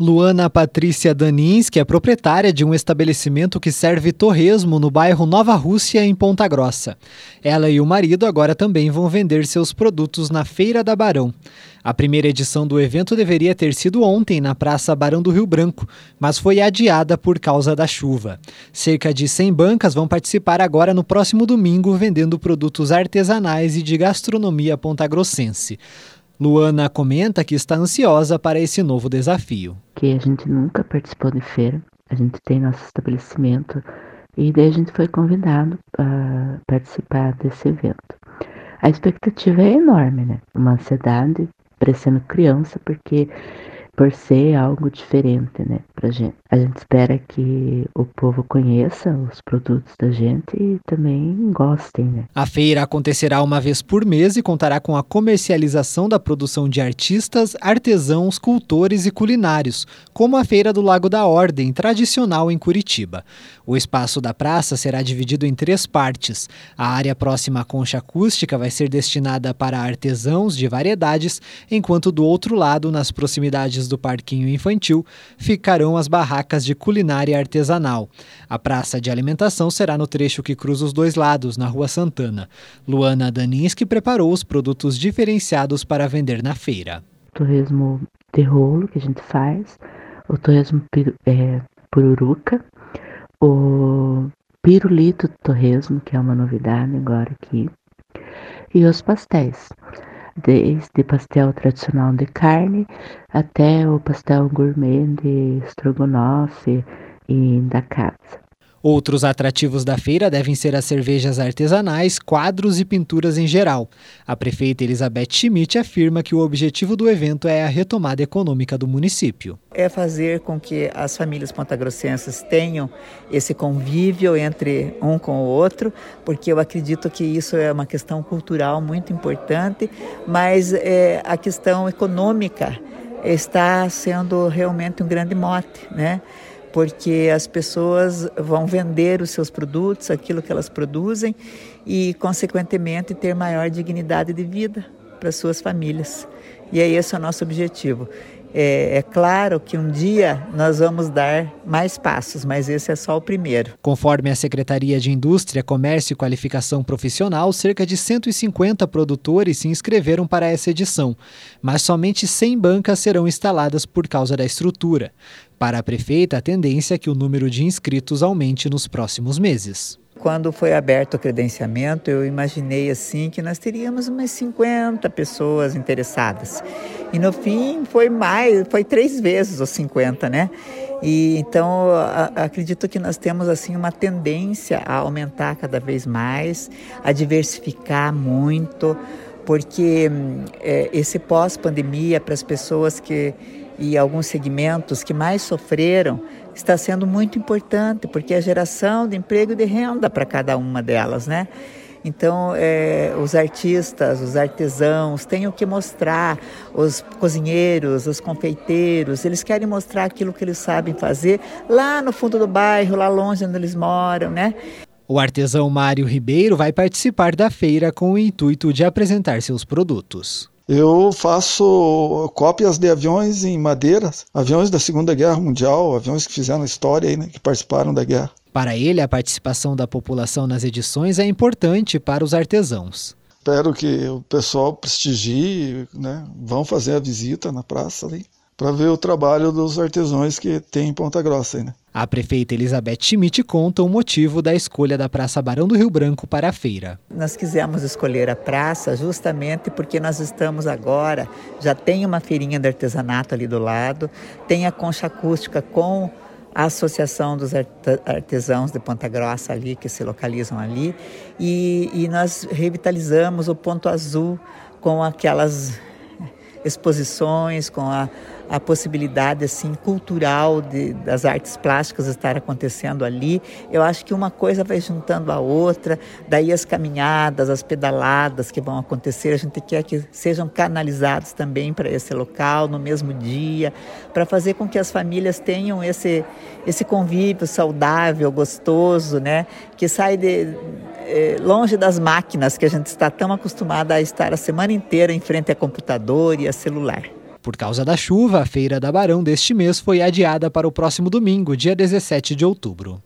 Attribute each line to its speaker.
Speaker 1: Luana Patrícia Danins, que é proprietária de um estabelecimento que serve torresmo no bairro Nova Rússia, em Ponta Grossa. Ela e o marido agora também vão vender seus produtos na Feira da Barão. A primeira edição do evento deveria ter sido ontem na Praça Barão do Rio Branco, mas foi adiada por causa da chuva. Cerca de 100 bancas vão participar agora no próximo domingo vendendo produtos artesanais e de gastronomia pontagrossense. Luana comenta que está ansiosa para esse novo desafio.
Speaker 2: Que a gente nunca participou de feira, a gente tem nosso estabelecimento e daí a gente foi convidado a participar desse evento. A expectativa é enorme, né? Uma ansiedade parecendo criança, porque por ser algo diferente, né, pra gente. A gente espera que o povo conheça os produtos da gente e também gostem, né.
Speaker 1: A feira acontecerá uma vez por mês e contará com a comercialização da produção de artistas, artesãos, cultores e culinários, como a Feira do Lago da Ordem, tradicional em Curitiba. O espaço da praça será dividido em três partes. A área próxima à concha acústica vai ser destinada para artesãos de variedades, enquanto do outro lado, nas proximidades do parquinho infantil, ficarão as barracas de culinária artesanal. A praça de alimentação será no trecho que cruza os dois lados, na Rua Santana. Luana Daninski preparou os produtos diferenciados para vender na feira.
Speaker 2: Torresmo de rolo que a gente faz, o torresmo é, pururuca, o pirulito torresmo, que é uma novidade agora aqui, e os pastéis desde pastel tradicional de carne até o pastel gourmet de estrogonofe e da casa.
Speaker 1: Outros atrativos da feira devem ser as cervejas artesanais, quadros e pinturas em geral. A prefeita Elizabeth Schmidt afirma que o objetivo do evento é a retomada econômica do município.
Speaker 3: É fazer com que as famílias pontagrossenses tenham esse convívio entre um com o outro, porque eu acredito que isso é uma questão cultural muito importante, mas é, a questão econômica está sendo realmente um grande mote, né? Porque as pessoas vão vender os seus produtos, aquilo que elas produzem, e, consequentemente, ter maior dignidade de vida para suas famílias. E é esse o nosso objetivo. É, é, claro que um dia nós vamos dar mais passos, mas esse é só o primeiro.
Speaker 1: Conforme a Secretaria de Indústria, Comércio e Qualificação Profissional, cerca de 150 produtores se inscreveram para essa edição, mas somente 100 bancas serão instaladas por causa da estrutura. Para a prefeita, a tendência é que o número de inscritos aumente nos próximos meses.
Speaker 3: Quando foi aberto o credenciamento, eu imaginei assim que nós teríamos umas 50 pessoas interessadas. E no fim foi mais, foi três vezes os 50, né? E então a, acredito que nós temos assim uma tendência a aumentar cada vez mais, a diversificar muito, porque é, esse pós-pandemia para as pessoas que e alguns segmentos que mais sofreram está sendo muito importante, porque é geração de emprego e de renda para cada uma delas, né? Então, é, os artistas, os artesãos têm o que mostrar, os cozinheiros, os confeiteiros, eles querem mostrar aquilo que eles sabem fazer lá no fundo do bairro, lá longe onde eles moram, né?
Speaker 1: O artesão Mário Ribeiro vai participar da feira com o intuito de apresentar seus produtos.
Speaker 4: Eu faço cópias de aviões em madeira, aviões da Segunda Guerra Mundial, aviões que fizeram história aí, né, que participaram da guerra.
Speaker 1: Para ele, a participação da população nas edições é importante para os artesãos.
Speaker 4: Espero que o pessoal prestigie, né, vão fazer a visita na praça ali para ver o trabalho dos artesãos que tem em Ponta Grossa. Aí, né?
Speaker 1: A prefeita Elizabeth Schmidt conta o motivo da escolha da Praça Barão do Rio Branco para a feira.
Speaker 3: Nós quisemos escolher a praça justamente porque nós estamos agora, já tem uma feirinha de artesanato ali do lado, tem a concha acústica com a Associação dos Artesãos de Ponta Grossa ali, que se localizam ali, e, e nós revitalizamos o Ponto Azul com aquelas exposições, com a, a possibilidade assim cultural de, das artes plásticas estar acontecendo ali. Eu acho que uma coisa vai juntando a outra, daí as caminhadas, as pedaladas que vão acontecer, a gente quer que sejam canalizados também para esse local no mesmo dia, para fazer com que as famílias tenham esse esse convívio saudável, gostoso, né, que sai de é, longe das máquinas que a gente está tão acostumada a estar a semana inteira em frente a computador e a celular.
Speaker 1: Por causa da chuva, a Feira da Barão deste mês foi adiada para o próximo domingo, dia 17 de outubro.